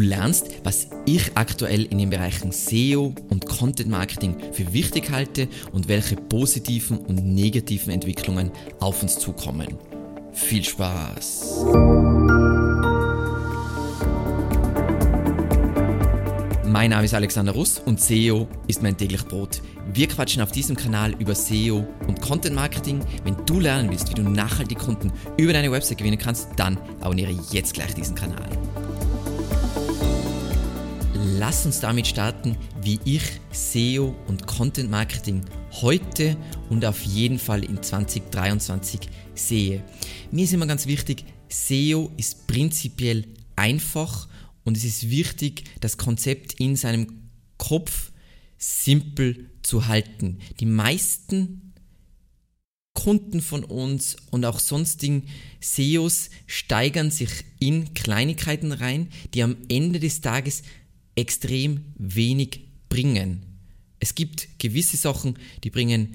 Du lernst, was ich aktuell in den Bereichen SEO und Content Marketing für wichtig halte und welche positiven und negativen Entwicklungen auf uns zukommen. Viel Spaß! Mein Name ist Alexander Russ und SEO ist mein täglich Brot. Wir quatschen auf diesem Kanal über SEO und Content Marketing. Wenn du lernen willst, wie du nachhaltig Kunden über deine Website gewinnen kannst, dann abonniere jetzt gleich diesen Kanal. Lass uns damit starten, wie ich SEO und Content Marketing heute und auf jeden Fall in 2023 sehe. Mir ist immer ganz wichtig, SEO ist prinzipiell einfach und es ist wichtig, das Konzept in seinem Kopf simpel zu halten. Die meisten Kunden von uns und auch sonstigen SEOs steigern sich in Kleinigkeiten rein, die am Ende des Tages extrem wenig bringen. Es gibt gewisse Sachen, die bringen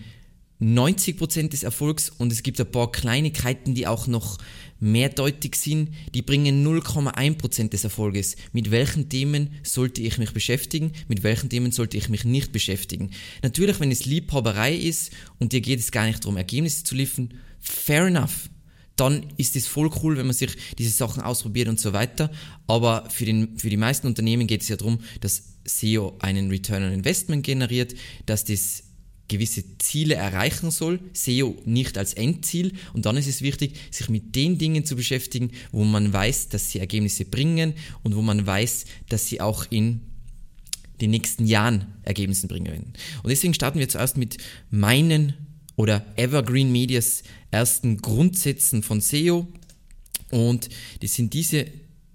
90% des Erfolgs und es gibt ein paar Kleinigkeiten, die auch noch mehrdeutig sind, die bringen 0,1% des Erfolges. Mit welchen Themen sollte ich mich beschäftigen, mit welchen Themen sollte ich mich nicht beschäftigen. Natürlich, wenn es Liebhaberei ist und dir geht es gar nicht darum, Ergebnisse zu liefern, fair enough. Dann ist es voll cool, wenn man sich diese Sachen ausprobiert und so weiter. Aber für, den, für die meisten Unternehmen geht es ja darum, dass SEO einen Return on Investment generiert, dass das gewisse Ziele erreichen soll, SEO nicht als Endziel und dann ist es wichtig, sich mit den Dingen zu beschäftigen, wo man weiß, dass sie Ergebnisse bringen und wo man weiß, dass sie auch in den nächsten Jahren Ergebnisse bringen werden. Und deswegen starten wir zuerst mit meinen oder Evergreen Medias ersten Grundsätzen von SEO und das sind diese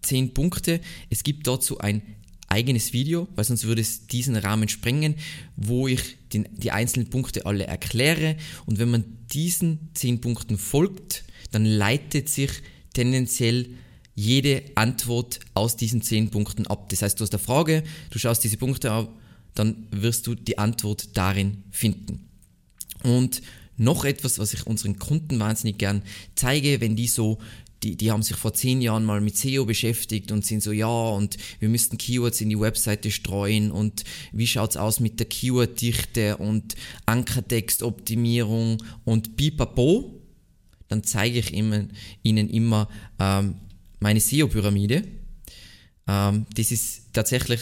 zehn Punkte. Es gibt dazu ein eigenes Video, weil sonst würde es diesen Rahmen sprengen, wo ich den, die einzelnen Punkte alle erkläre. Und wenn man diesen zehn Punkten folgt, dann leitet sich tendenziell jede Antwort aus diesen zehn Punkten ab. Das heißt, du hast eine Frage, du schaust diese Punkte ab, dann wirst du die Antwort darin finden. Und noch etwas, was ich unseren Kunden wahnsinnig gern zeige, wenn die so die, die haben sich vor zehn Jahren mal mit SEO beschäftigt und sind so, ja, und wir müssten Keywords in die Webseite streuen und wie schaut's aus mit der Keyworddichte und Ankertextoptimierung und pipapo, dann zeige ich ihnen, ihnen immer ähm, meine SEO-Pyramide. Ähm, das ist tatsächlich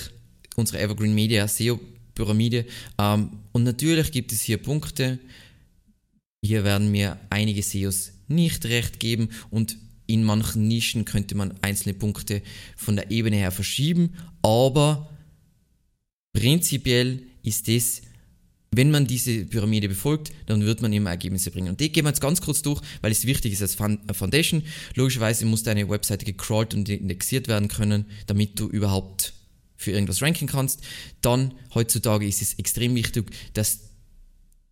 unsere Evergreen Media SEO-Pyramide. Ähm, und natürlich gibt es hier Punkte, hier werden mir einige SEOs nicht recht geben und in manchen Nischen könnte man einzelne Punkte von der Ebene her verschieben, aber prinzipiell ist es, wenn man diese Pyramide befolgt, dann wird man immer Ergebnisse bringen. Und die gehen wir jetzt ganz kurz durch, weil es wichtig ist als Foundation. Logischerweise muss deine Webseite gecrawlt und indexiert werden können, damit du überhaupt für irgendwas ranken kannst. Dann heutzutage ist es extrem wichtig, dass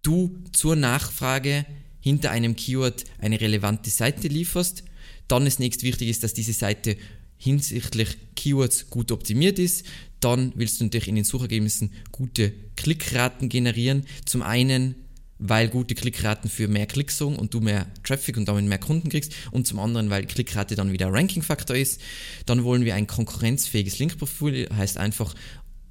du zur Nachfrage hinter einem Keyword eine relevante Seite lieferst dann ist nächst wichtig dass diese Seite hinsichtlich Keywords gut optimiert ist. Dann willst du natürlich in den Suchergebnissen gute Klickraten generieren. Zum einen, weil gute Klickraten für mehr Klicks sorgen und du mehr Traffic und damit mehr Kunden kriegst. Und zum anderen, weil Klickrate dann wieder Ranking-Faktor ist. Dann wollen wir ein konkurrenzfähiges Linkprofil, heißt einfach,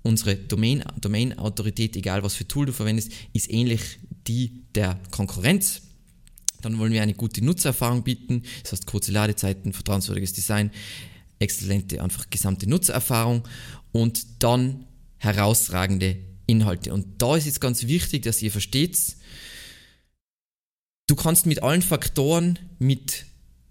unsere Domain-Autorität, Domain egal was für Tool du verwendest, ist ähnlich die der Konkurrenz. Dann wollen wir eine gute Nutzererfahrung bieten, das heißt kurze Ladezeiten, vertrauenswürdiges Design, exzellente einfach gesamte Nutzererfahrung und dann herausragende Inhalte. Und da ist jetzt ganz wichtig, dass ihr versteht, du kannst mit allen Faktoren, mit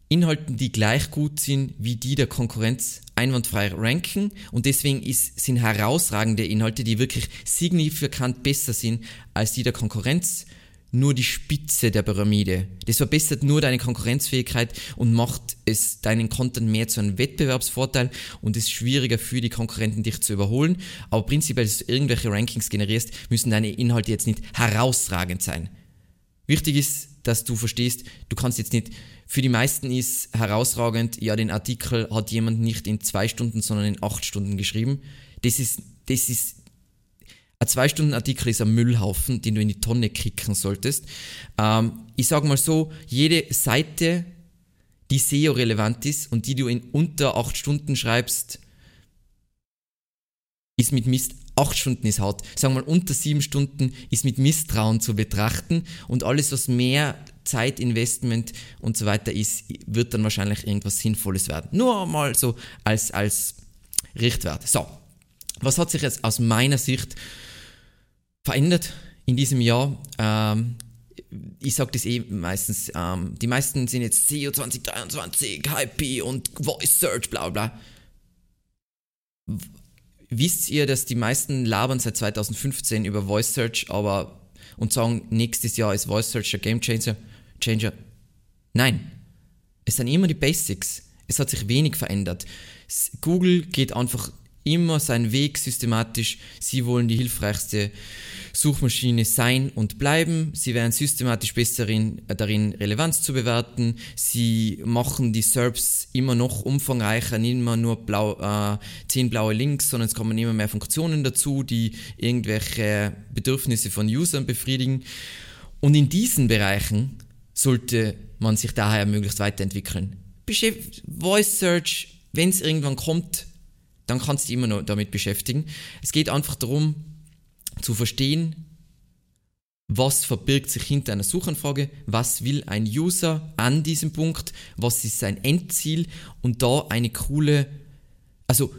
Inhalten, die gleich gut sind wie die der Konkurrenz, einwandfrei ranken und deswegen ist, sind herausragende Inhalte, die wirklich signifikant besser sind als die der Konkurrenz, nur die Spitze der Pyramide. Das verbessert nur deine Konkurrenzfähigkeit und macht es deinen Content mehr zu einem Wettbewerbsvorteil und es schwieriger für die Konkurrenten, dich zu überholen. Aber prinzipiell, dass du irgendwelche Rankings generierst, müssen deine Inhalte jetzt nicht herausragend sein. Wichtig ist, dass du verstehst, du kannst jetzt nicht, für die meisten ist herausragend, ja, den Artikel hat jemand nicht in zwei Stunden, sondern in acht Stunden geschrieben. Das ist, das ist ein zwei Stunden Artikel ist ein Müllhaufen, den du in die Tonne kicken solltest. Ähm, ich sage mal so, jede Seite, die SEO relevant ist und die du in unter acht Stunden schreibst, ist mit Mist 8 Stunden ist hart. Sagen wir mal, unter 7 Stunden ist mit Misstrauen zu betrachten und alles, was mehr Zeitinvestment und so weiter ist, wird dann wahrscheinlich irgendwas Sinnvolles werden. Nur mal so als, als Richtwert. So, was hat sich jetzt aus meiner Sicht verändert in diesem Jahr? Ähm, ich sage das eh meistens, ähm, die meisten sind jetzt SEO 2023, Hype und Voice Search, bla bla. Wisst ihr, dass die meisten labern seit 2015 über Voice Search, aber und sagen, nächstes Jahr ist Voice Search der Game Changer? Changer? Nein. Es sind immer die Basics. Es hat sich wenig verändert. Google geht einfach immer seinen Weg systematisch. Sie wollen die hilfreichste Suchmaschine sein und bleiben. Sie werden systematisch besser darin, darin Relevanz zu bewerten. Sie machen die SERPs immer noch umfangreicher, nicht immer nur blau, äh, zehn blaue Links, sondern es kommen immer mehr Funktionen dazu, die irgendwelche Bedürfnisse von Usern befriedigen. Und in diesen Bereichen sollte man sich daher möglichst weiterentwickeln. Voice Search, wenn es irgendwann kommt, dann kannst du dich immer noch damit beschäftigen. Es geht einfach darum, zu verstehen, was verbirgt sich hinter einer Suchanfrage, was will ein User an diesem Punkt, was ist sein Endziel und da eine coole, also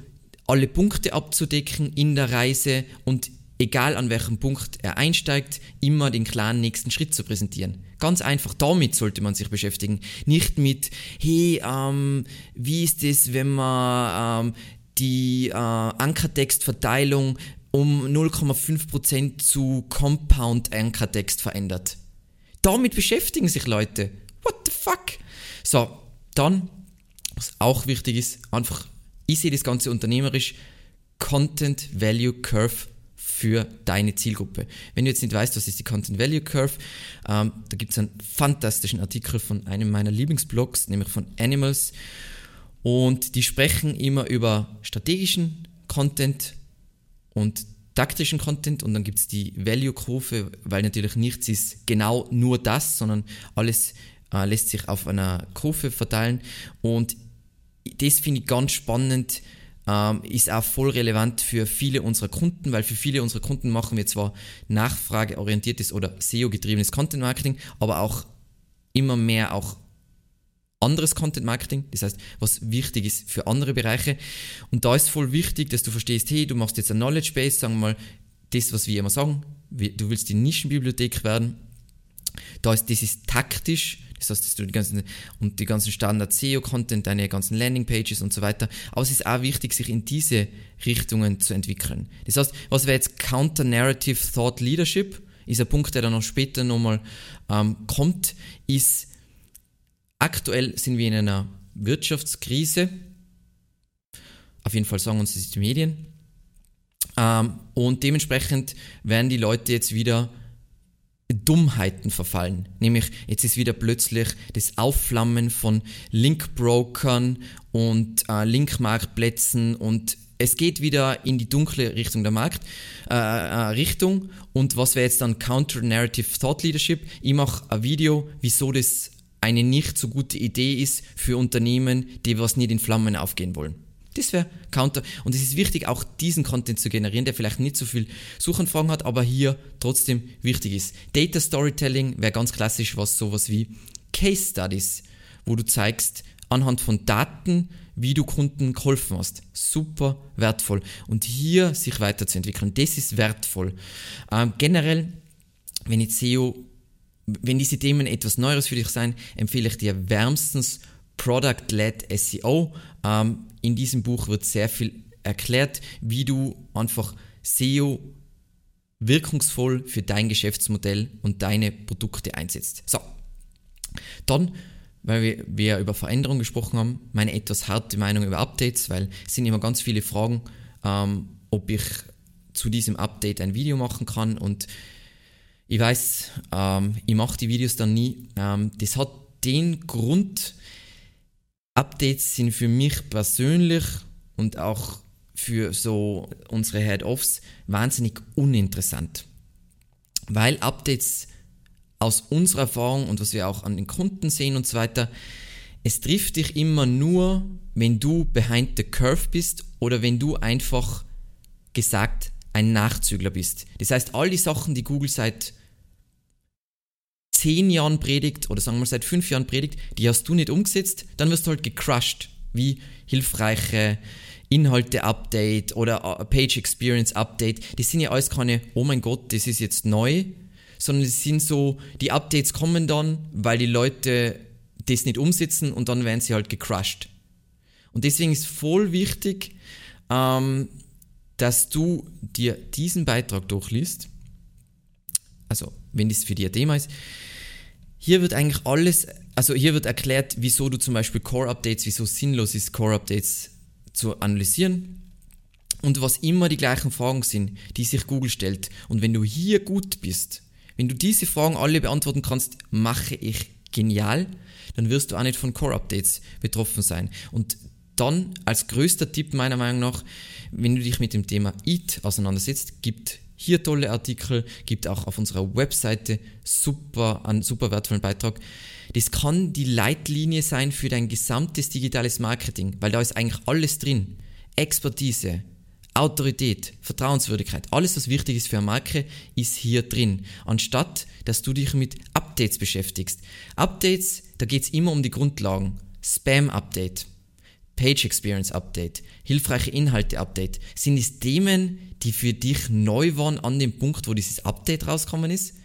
alle Punkte abzudecken in der Reise und egal an welchem Punkt er einsteigt, immer den klaren nächsten Schritt zu präsentieren. Ganz einfach, damit sollte man sich beschäftigen. Nicht mit, hey, ähm, wie ist es, wenn man ähm, die äh, Ankertextverteilung um 0,5% zu Compound Ankertext verändert. Damit beschäftigen sich Leute. What the fuck? So, dann, was auch wichtig ist, einfach, ich sehe das Ganze unternehmerisch, Content Value Curve für deine Zielgruppe. Wenn du jetzt nicht weißt, was ist die Content Value Curve, ähm, da gibt es einen fantastischen Artikel von einem meiner Lieblingsblogs, nämlich von Animals. Und die sprechen immer über strategischen Content und taktischen Content. Und dann gibt es die Value-Kurve, weil natürlich nichts ist genau nur das, sondern alles äh, lässt sich auf einer Kurve verteilen. Und das finde ich ganz spannend, ähm, ist auch voll relevant für viele unserer Kunden, weil für viele unserer Kunden machen wir zwar nachfrageorientiertes oder SEO-getriebenes Content-Marketing, aber auch immer mehr auch anderes Content Marketing, das heißt, was wichtig ist für andere Bereiche. Und da ist voll wichtig, dass du verstehst, hey, du machst jetzt ein Knowledge Base, sagen wir mal, das, was wir immer sagen, du willst die Nischenbibliothek werden. Da ist, das ist taktisch, das heißt, dass du die ganzen, und die ganzen Standard SEO-Content, deine ganzen Landing-Pages und so weiter. Aber es ist auch wichtig, sich in diese Richtungen zu entwickeln. Das heißt, was wäre jetzt Counter-Narrative Thought Leadership? Ist ein Punkt, der dann noch später nochmal ähm, kommt, ist, Aktuell sind wir in einer Wirtschaftskrise. Auf jeden Fall sagen uns das die Medien. Ähm, und dementsprechend werden die Leute jetzt wieder Dummheiten verfallen. Nämlich jetzt ist wieder plötzlich das Aufflammen von Linkbrokern und äh, Linkmarktplätzen und es geht wieder in die dunkle Richtung der Markt äh, äh, Richtung und was wäre jetzt dann Counter Narrative Thought Leadership? Ich mache ein Video, wieso das eine nicht so gute Idee ist für Unternehmen, die was nicht in Flammen aufgehen wollen. Das wäre Counter. Und es ist wichtig, auch diesen Content zu generieren, der vielleicht nicht so viel Suchanfragen hat, aber hier trotzdem wichtig ist. Data Storytelling wäre ganz klassisch was sowas wie Case Studies, wo du zeigst anhand von Daten, wie du Kunden geholfen hast. Super wertvoll. Und hier sich weiterzuentwickeln, das ist wertvoll. Ähm, generell, wenn ich SEO wenn diese Themen etwas Neues für dich sein, empfehle ich dir wärmstens Product-Led SEO. Ähm, in diesem Buch wird sehr viel erklärt, wie du einfach SEO wirkungsvoll für dein Geschäftsmodell und deine Produkte einsetzt. So, dann, weil wir, wir über Veränderungen gesprochen haben, meine etwas harte Meinung über Updates, weil es sind immer ganz viele Fragen, ähm, ob ich zu diesem Update ein Video machen kann und ich weiß, ähm, ich mache die Videos dann nie. Ähm, das hat den Grund, Updates sind für mich persönlich und auch für so unsere Head-Offs wahnsinnig uninteressant. Weil Updates aus unserer Erfahrung und was wir auch an den Kunden sehen und so weiter, es trifft dich immer nur, wenn du behind the curve bist oder wenn du einfach gesagt ein Nachzügler bist. Das heißt, all die Sachen, die Google seit zehn Jahren predigt oder sagen wir seit fünf Jahren predigt, die hast du nicht umgesetzt, dann wirst du halt gecrushed, wie hilfreiche Inhalte-Update oder Page Experience Update. Das sind ja alles keine, oh mein Gott, das ist jetzt neu, sondern es sind so, die Updates kommen dann, weil die Leute das nicht umsetzen und dann werden sie halt gecrushed. Und deswegen ist voll wichtig, ähm, dass du dir diesen Beitrag durchliest, also wenn das für dich ein Thema ist, hier wird eigentlich alles, also hier wird erklärt, wieso du zum Beispiel Core-Updates, wieso sinnlos ist, Core-Updates zu analysieren und was immer die gleichen Fragen sind, die sich Google stellt. Und wenn du hier gut bist, wenn du diese Fragen alle beantworten kannst, mache ich genial, dann wirst du auch nicht von Core-Updates betroffen sein. Und dann als größter Tipp meiner Meinung nach, wenn du dich mit dem Thema EAT auseinandersetzt, gibt hier tolle Artikel, gibt auch auf unserer Webseite super, einen super wertvollen Beitrag. Das kann die Leitlinie sein für dein gesamtes digitales Marketing, weil da ist eigentlich alles drin. Expertise, Autorität, Vertrauenswürdigkeit, alles was wichtig ist für eine Marke, ist hier drin. Anstatt, dass du dich mit Updates beschäftigst. Updates, da geht es immer um die Grundlagen. Spam-Update Page Experience Update, hilfreiche Inhalte Update, sind es Themen, die für dich neu waren an dem Punkt, wo dieses Update rausgekommen ist?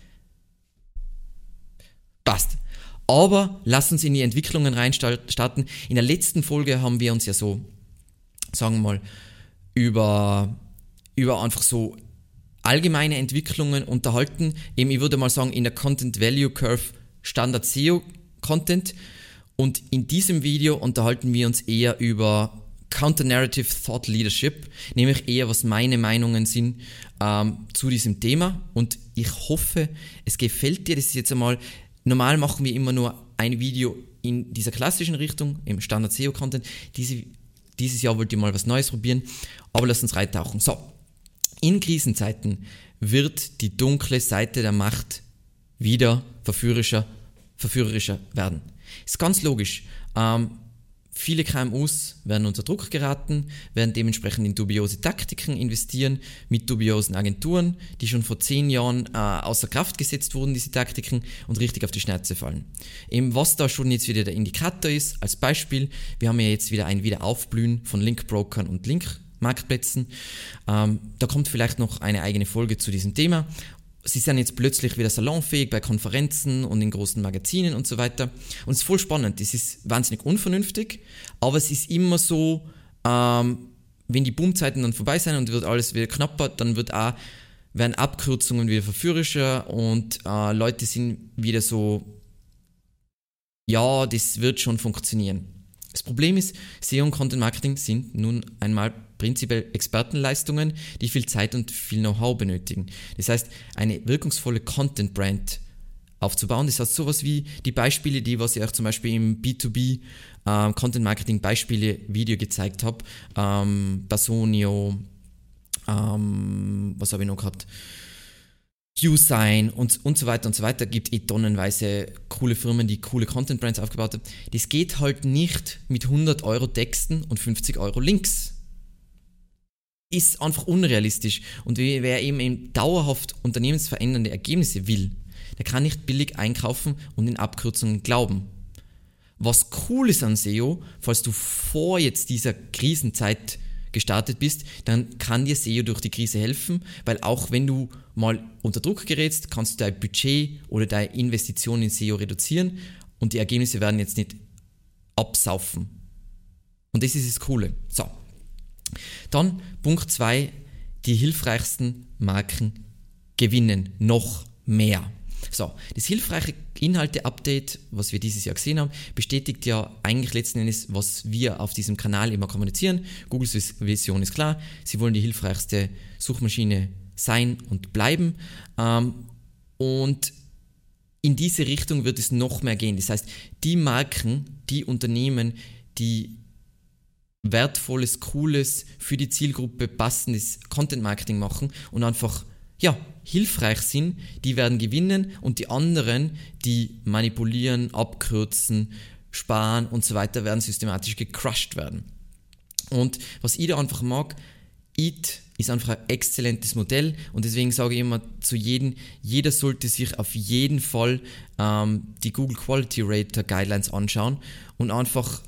Passt. Aber lass uns in die Entwicklungen reinstarten. In der letzten Folge haben wir uns ja so, sagen wir mal, über, über einfach so allgemeine Entwicklungen unterhalten. Eben, ich würde mal sagen, in der Content Value Curve Standard SEO Content und in diesem Video unterhalten wir uns eher über Counter-Narrative Thought Leadership, nämlich eher was meine Meinungen sind ähm, zu diesem Thema. Und ich hoffe, es gefällt dir. Das ist jetzt einmal, normal machen wir immer nur ein Video in dieser klassischen Richtung, im Standard SEO-Content. Diese, dieses Jahr wollte ich mal was Neues probieren, aber lass uns reintauchen. So, in Krisenzeiten wird die dunkle Seite der Macht wieder verführerischer, verführerischer werden. Ist ganz logisch. Ähm, viele KMUs werden unter Druck geraten, werden dementsprechend in dubiose Taktiken investieren, mit dubiosen Agenturen, die schon vor zehn Jahren äh, außer Kraft gesetzt wurden, diese Taktiken, und richtig auf die Schnauze fallen. Eben was da schon jetzt wieder der Indikator ist, als Beispiel, wir haben ja jetzt wieder ein Wiederaufblühen von Linkbrokern und Link Marktplätzen. Ähm, da kommt vielleicht noch eine eigene Folge zu diesem Thema sie sind jetzt plötzlich wieder salonfähig bei Konferenzen und in großen Magazinen und so weiter. Und es ist voll spannend. Das ist wahnsinnig unvernünftig, aber es ist immer so, ähm, wenn die Boomzeiten dann vorbei sind und wird alles wieder knapper, dann wird auch, werden Abkürzungen wieder verführerischer und äh, Leute sind wieder so, ja, das wird schon funktionieren. Das Problem ist, SEO und Content Marketing sind nun einmal prinzipiell Expertenleistungen, die viel Zeit und viel Know-how benötigen. Das heißt, eine wirkungsvolle Content Brand aufzubauen. Das heißt, sowas wie die Beispiele, die was ich auch zum Beispiel im B2B ähm, Content Marketing Beispiele Video gezeigt habe, ähm, Basonio, ähm, was habe ich noch gehabt? QSign und, und so weiter und so weiter. Gibt eh tonnenweise coole Firmen, die coole Content Brands aufgebaut haben. Das geht halt nicht mit 100 Euro Texten und 50 Euro Links. Ist einfach unrealistisch. Und wer eben, eben dauerhaft unternehmensverändernde Ergebnisse will, der kann nicht billig einkaufen und in Abkürzungen glauben. Was cool ist an SEO, falls du vor jetzt dieser Krisenzeit gestartet bist, dann kann dir SEO durch die Krise helfen, weil auch wenn du mal unter Druck gerätst, kannst du dein Budget oder deine Investition in SEO reduzieren und die Ergebnisse werden jetzt nicht absaufen. Und das ist das Coole. So. Dann Punkt 2, die hilfreichsten Marken gewinnen noch mehr. So, das hilfreiche Inhalte-Update, was wir dieses Jahr gesehen haben, bestätigt ja eigentlich letzten Endes, was wir auf diesem Kanal immer kommunizieren. Googles Vision ist klar, sie wollen die hilfreichste Suchmaschine sein und bleiben. Ähm, und in diese Richtung wird es noch mehr gehen. Das heißt, die Marken, die Unternehmen, die wertvolles, cooles, für die Zielgruppe passendes Content Marketing machen und einfach ja, hilfreich sind, die werden gewinnen und die anderen, die manipulieren, abkürzen, sparen und so weiter, werden systematisch gecrushed werden. Und was ich da einfach mag, EAT ist einfach ein exzellentes Modell und deswegen sage ich immer zu jedem, jeder sollte sich auf jeden Fall ähm, die Google Quality Rater Guidelines anschauen und einfach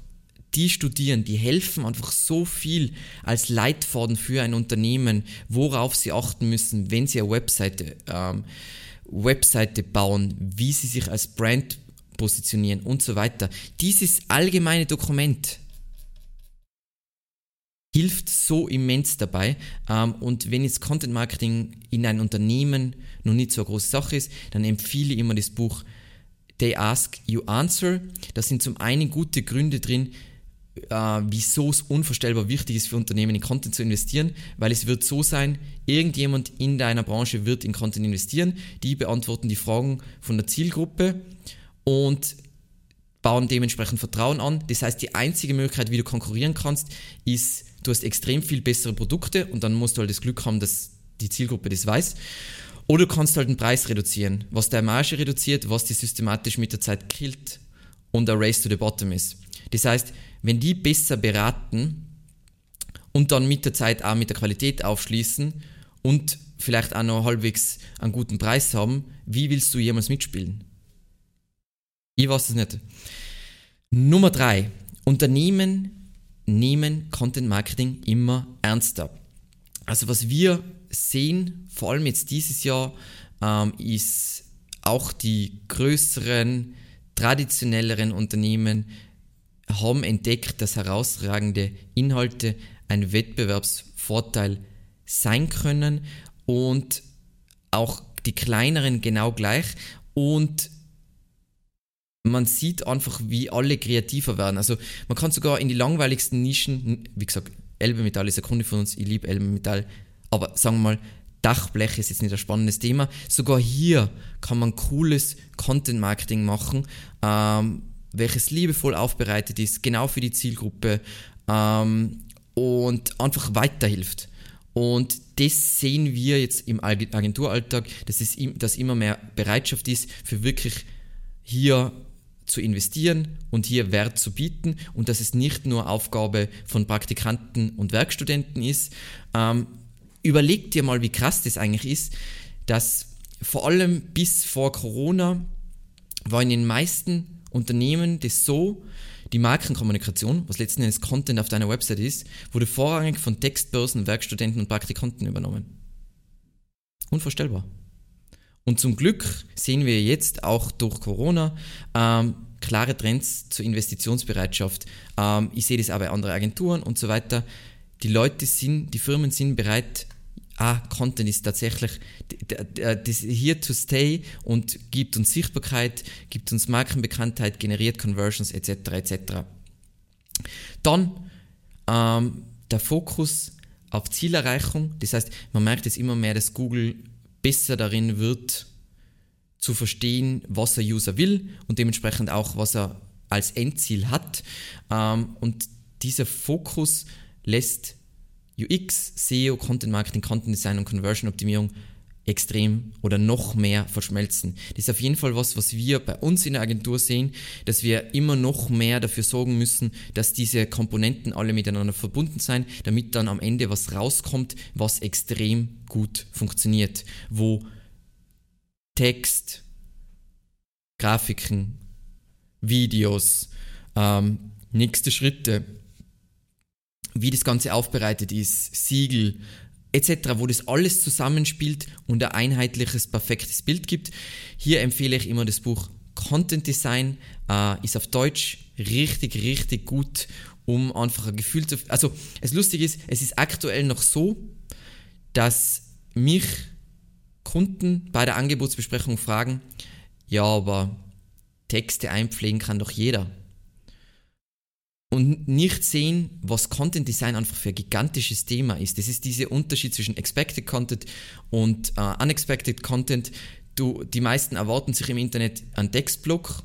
die studieren, die helfen einfach so viel als Leitfaden für ein Unternehmen, worauf sie achten müssen, wenn sie eine Webseite, ähm, Webseite bauen, wie sie sich als Brand positionieren und so weiter. Dieses allgemeine Dokument hilft so immens dabei. Ähm, und wenn jetzt Content Marketing in einem Unternehmen noch nicht so eine große Sache ist, dann empfehle ich immer das Buch They Ask You Answer. Da sind zum einen gute Gründe drin, äh, wieso es unvorstellbar wichtig ist für Unternehmen in Content zu investieren, weil es wird so sein, irgendjemand in deiner Branche wird in Content investieren, die beantworten die Fragen von der Zielgruppe und bauen dementsprechend Vertrauen an. Das heißt, die einzige Möglichkeit, wie du konkurrieren kannst, ist, du hast extrem viel bessere Produkte und dann musst du halt das Glück haben, dass die Zielgruppe das weiß. Oder du kannst halt den Preis reduzieren, was der Marge reduziert, was die systematisch mit der Zeit killt und der Race to the Bottom ist. Das heißt, wenn die besser beraten und dann mit der Zeit auch mit der Qualität aufschließen und vielleicht auch noch halbwegs einen guten Preis haben, wie willst du jemals mitspielen? Ich weiß es nicht. Nummer drei. Unternehmen nehmen Content Marketing immer ernster. Also was wir sehen, vor allem jetzt dieses Jahr, ähm, ist auch die größeren, traditionelleren Unternehmen haben entdeckt, dass herausragende Inhalte ein Wettbewerbsvorteil sein können und auch die kleineren genau gleich und man sieht einfach, wie alle kreativer werden. Also man kann sogar in die langweiligsten Nischen, wie gesagt, Elbe Metall ist ein Kunde von uns, ich liebe Elbe Metall, aber sagen wir mal, Dachblech ist jetzt nicht ein spannendes Thema. Sogar hier kann man cooles Content-Marketing machen, ähm, welches liebevoll aufbereitet ist, genau für die Zielgruppe ähm, und einfach weiterhilft. Und das sehen wir jetzt im Agenturalltag, dass, es, dass immer mehr Bereitschaft ist, für wirklich hier zu investieren und hier Wert zu bieten und dass es nicht nur Aufgabe von Praktikanten und Werkstudenten ist. Ähm, überleg dir mal, wie krass das eigentlich ist, dass vor allem bis vor Corona war in den meisten Unternehmen das so, die Markenkommunikation, was letzten Endes Content auf deiner Website ist, wurde vorrangig von Textbörsen, Werkstudenten und Praktikanten übernommen. Unvorstellbar. Und zum Glück sehen wir jetzt auch durch Corona ähm, klare Trends zur Investitionsbereitschaft. Ähm, ich sehe das auch bei anderen Agenturen und so weiter. Die Leute sind, die Firmen sind bereit, ah, Content ist tatsächlich das here to stay und gibt uns Sichtbarkeit, gibt uns Markenbekanntheit, generiert Conversions etc. etc. Dann ähm, der Fokus auf Zielerreichung. Das heißt, man merkt jetzt immer mehr, dass Google besser darin wird, zu verstehen, was der User will und dementsprechend auch, was er als Endziel hat. Ähm, und dieser Fokus lässt UX, SEO, Content Marketing, Content Design und Conversion Optimierung extrem oder noch mehr verschmelzen. Das ist auf jeden Fall was, was wir bei uns in der Agentur sehen, dass wir immer noch mehr dafür sorgen müssen, dass diese Komponenten alle miteinander verbunden sein, damit dann am Ende was rauskommt, was extrem gut funktioniert, wo Text, Grafiken, Videos, ähm, nächste Schritte, wie das Ganze aufbereitet ist, Siegel etc., wo das alles zusammenspielt und ein einheitliches, perfektes Bild gibt. Hier empfehle ich immer das Buch Content Design, äh, ist auf Deutsch richtig, richtig gut, um einfach ein Gefühl zu... Also, das Lustige ist, es ist aktuell noch so, dass mich Kunden bei der Angebotsbesprechung fragen, ja, aber Texte einpflegen kann doch jeder und nicht sehen, was Content Design einfach für ein gigantisches Thema ist. Das ist dieser Unterschied zwischen Expected Content und uh, Unexpected Content. Du, die meisten erwarten sich im Internet einen Textblock,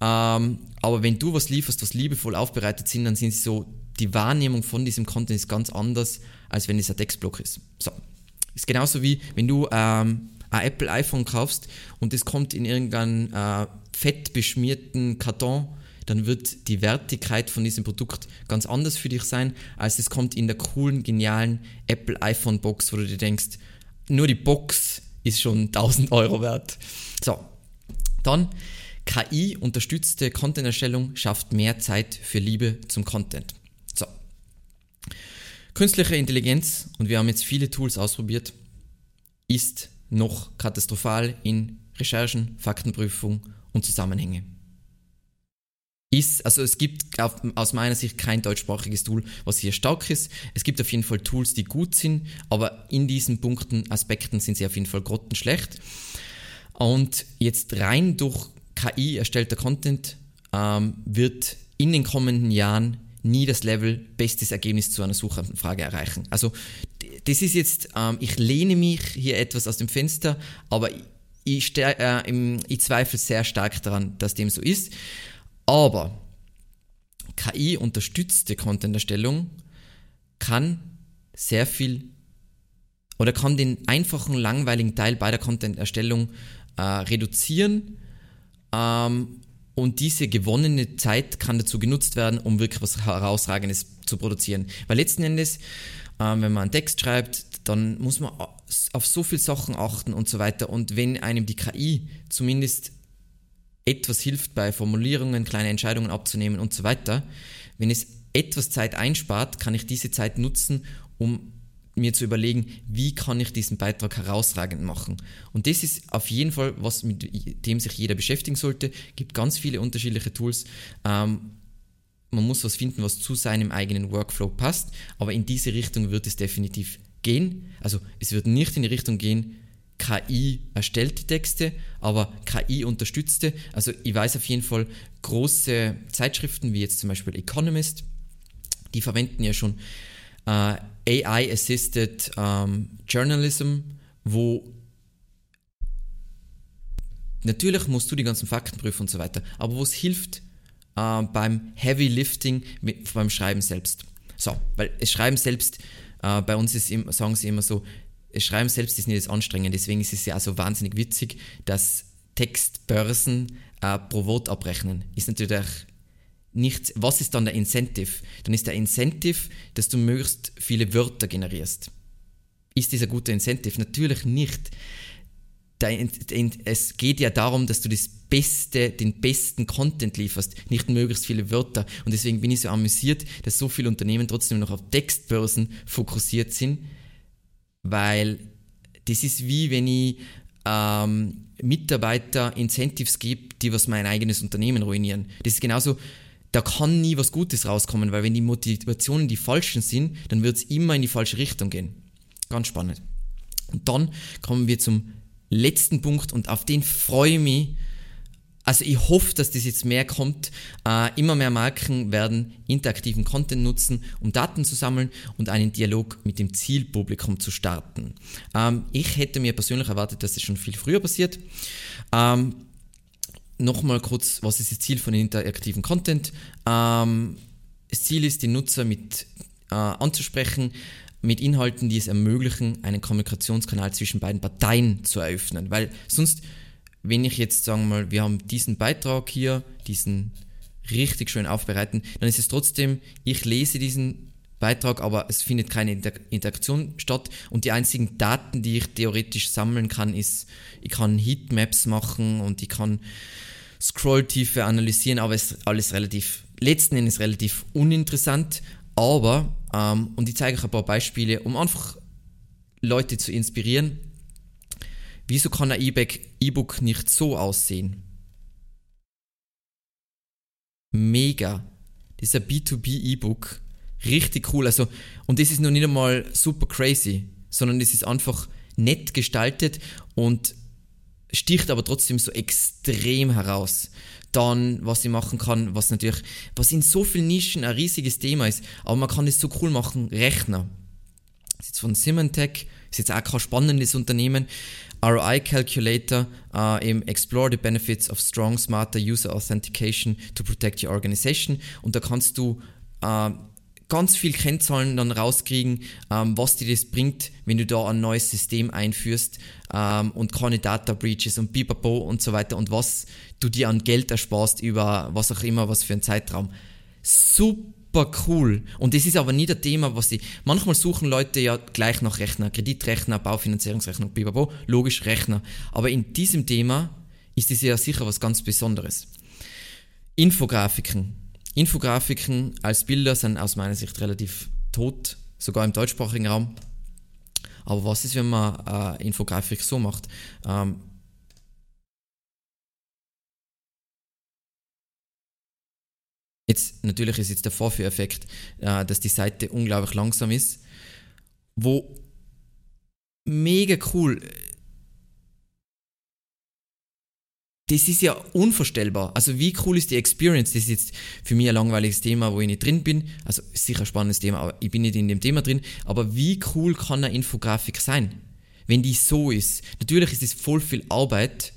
ähm, aber wenn du was lieferst, was liebevoll aufbereitet sind, dann sind so, die Wahrnehmung von diesem Content ist ganz anders, als wenn es ein Textblock ist. So. Ist genauso wie, wenn du ähm, ein Apple iPhone kaufst und es kommt in irgendeinen äh, fettbeschmierten Karton dann wird die Wertigkeit von diesem Produkt ganz anders für dich sein, als es kommt in der coolen, genialen Apple iPhone Box, wo du dir denkst, nur die Box ist schon 1000 Euro wert. So, dann KI-unterstützte Content-Erstellung schafft mehr Zeit für Liebe zum Content. So. Künstliche Intelligenz, und wir haben jetzt viele Tools ausprobiert, ist noch katastrophal in Recherchen, Faktenprüfung und Zusammenhänge. Ist, also es gibt auf, aus meiner Sicht kein deutschsprachiges Tool, was hier stark ist. Es gibt auf jeden Fall Tools, die gut sind, aber in diesen Punkten, Aspekten sind sie auf jeden Fall grottenschlecht. Und jetzt rein durch KI erstellter Content ähm, wird in den kommenden Jahren nie das Level bestes Ergebnis zu einer Suchanfrage erreichen. Also das ist jetzt, ähm, ich lehne mich hier etwas aus dem Fenster, aber ich, äh, ich zweifle sehr stark daran, dass dem so ist. Aber KI-unterstützte Content-Erstellung kann sehr viel oder kann den einfachen, langweiligen Teil bei der Content-Erstellung äh, reduzieren ähm, und diese gewonnene Zeit kann dazu genutzt werden, um wirklich was Herausragendes zu produzieren. Weil letzten Endes, ähm, wenn man einen Text schreibt, dann muss man auf so viele Sachen achten und so weiter. Und wenn einem die KI zumindest etwas hilft bei Formulierungen, kleine Entscheidungen abzunehmen und so weiter, wenn es etwas Zeit einspart, kann ich diese Zeit nutzen, um mir zu überlegen, wie kann ich diesen Beitrag herausragend machen. Und das ist auf jeden Fall was, mit dem sich jeder beschäftigen sollte. Es gibt ganz viele unterschiedliche Tools. Ähm, man muss was finden, was zu seinem eigenen Workflow passt, aber in diese Richtung wird es definitiv gehen. Also es wird nicht in die Richtung gehen, KI erstellte Texte, aber KI unterstützte. Also ich weiß auf jeden Fall, große Zeitschriften wie jetzt zum Beispiel Economist, die verwenden ja schon äh, AI-assisted ähm, Journalism, wo natürlich musst du die ganzen Fakten prüfen und so weiter, aber wo es hilft äh, beim Heavy Lifting mit, beim Schreiben selbst. So, weil das Schreiben selbst, äh, bei uns ist, sagen sie immer so, Schreiben selbst ist nicht das Anstrengende, deswegen ist es ja auch so wahnsinnig witzig, dass Textbörsen äh, pro Wort abrechnen. Ist natürlich nicht, was ist dann der Incentive? Dann ist der Incentive, dass du möglichst viele Wörter generierst. Ist dieser gute Incentive? Natürlich nicht. Es geht ja darum, dass du das Beste, den besten Content lieferst, nicht möglichst viele Wörter. Und deswegen bin ich so amüsiert, dass so viele Unternehmen trotzdem noch auf Textbörsen fokussiert sind, weil das ist wie wenn ich ähm, Mitarbeiter Incentives gebe, die was mein eigenes Unternehmen ruinieren. Das ist genauso, da kann nie was Gutes rauskommen, weil wenn die Motivationen die falschen sind, dann wird es immer in die falsche Richtung gehen. Ganz spannend. Und dann kommen wir zum letzten Punkt und auf den freue ich mich. Also ich hoffe, dass das jetzt mehr kommt. Äh, immer mehr Marken werden interaktiven Content nutzen, um Daten zu sammeln und einen Dialog mit dem Zielpublikum zu starten. Ähm, ich hätte mir persönlich erwartet, dass das schon viel früher passiert. Ähm, nochmal kurz, was ist das Ziel von interaktiven Content? Ähm, das Ziel ist, die Nutzer mit äh, anzusprechen, mit Inhalten, die es ermöglichen, einen Kommunikationskanal zwischen beiden Parteien zu eröffnen. Weil sonst, wenn ich jetzt sagen wir mal, wir haben diesen Beitrag hier, diesen richtig schön aufbereiten, dann ist es trotzdem, ich lese diesen Beitrag, aber es findet keine Interaktion statt und die einzigen Daten, die ich theoretisch sammeln kann, ist, ich kann Heatmaps machen und ich kann Scrolltiefe analysieren, aber es ist alles relativ, letzten Endes relativ uninteressant. Aber, ähm, und ich zeige euch ein paar Beispiele, um einfach Leute zu inspirieren. Wieso kann ein E-Book nicht so aussehen? Mega. Das ist ein B2B-E-Book. Richtig cool. Also, und das ist noch nicht einmal super crazy, sondern es ist einfach nett gestaltet und sticht aber trotzdem so extrem heraus. Dann, was ich machen kann, was natürlich, was in so vielen Nischen ein riesiges Thema ist, aber man kann es so cool machen, Rechner. Das ist jetzt von Symantec, ist jetzt auch kein spannendes Unternehmen. ROI Calculator, uh, im Explore the Benefits of Strong, Smarter User Authentication to Protect Your Organization. Und da kannst du uh, ganz viel Kennzahlen dann rauskriegen, ähm, was dir das bringt, wenn du da ein neues System einführst ähm, und keine Data Breaches und Bipapo und so weiter und was du dir an Geld ersparst über was auch immer, was für einen Zeitraum. Super cool. Und das ist aber nie das Thema, was sie. Manchmal suchen Leute ja gleich nach Rechner, Kreditrechner, Baufinanzierungsrechnung, Bipapo, logisch Rechner. Aber in diesem Thema ist das ja sicher was ganz Besonderes. Infografiken Infografiken als Bilder sind aus meiner Sicht relativ tot, sogar im deutschsprachigen Raum. Aber was ist, wenn man äh, Infografik so macht? Ähm, Jetzt, natürlich ist jetzt der Vorführeffekt, äh, dass die Seite unglaublich langsam ist, wo mega cool das ist ja unvorstellbar. Also wie cool ist die Experience? Das ist jetzt für mich ein langweiliges Thema, wo ich nicht drin bin. Also sicher ein spannendes Thema, aber ich bin nicht in dem Thema drin. Aber wie cool kann eine Infografik sein, wenn die so ist? Natürlich ist es voll viel Arbeit,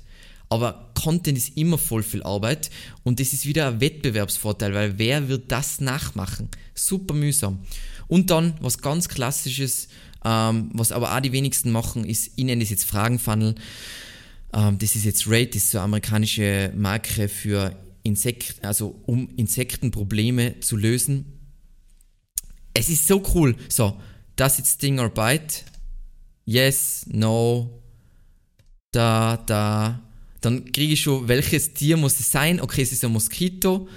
aber Content ist immer voll viel Arbeit und das ist wieder ein Wettbewerbsvorteil, weil wer wird das nachmachen? Super mühsam. Und dann was ganz klassisches, ähm, was aber auch die wenigsten machen, ist, ich nenne das jetzt Fragenfunnel. Ähm, das ist jetzt Rate, das ist so eine amerikanische Marke für Insekten, also um Insektenprobleme zu lösen. Es ist so cool. So, does it sting or bite? Yes, no, da, da. Dann kriege ich schon, welches Tier muss es sein? Okay, es ist ein Moskito.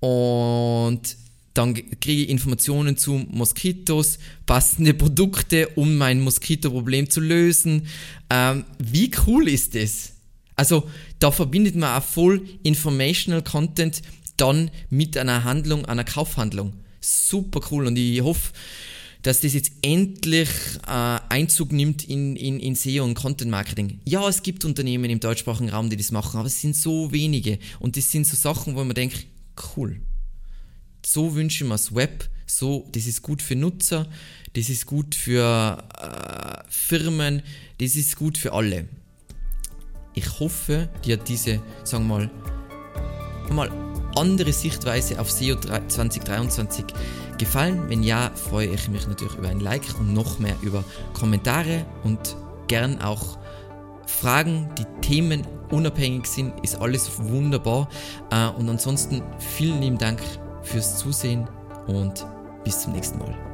Und dann kriege ich Informationen zu Moskitos, passende Produkte, um mein Moskitoproblem zu lösen. Ähm, wie cool ist das? Also da verbindet man auch voll Informational Content dann mit einer Handlung, einer Kaufhandlung. Super cool und ich hoffe, dass das jetzt endlich äh, Einzug nimmt in, in, in SEO und Content Marketing. Ja, es gibt Unternehmen im deutschsprachigen Raum, die das machen, aber es sind so wenige und das sind so Sachen, wo man denkt, cool so wünschen wir das Web, so, das ist gut für Nutzer, das ist gut für äh, Firmen, das ist gut für alle. Ich hoffe, dir hat diese, sagen wir mal, mal andere Sichtweise auf SEO 2023 gefallen. Wenn ja, freue ich mich natürlich über ein Like und noch mehr über Kommentare und gern auch Fragen, die Themen unabhängig sind, ist alles wunderbar. Äh, und ansonsten vielen lieben Dank fürs Zusehen und bis zum nächsten Mal.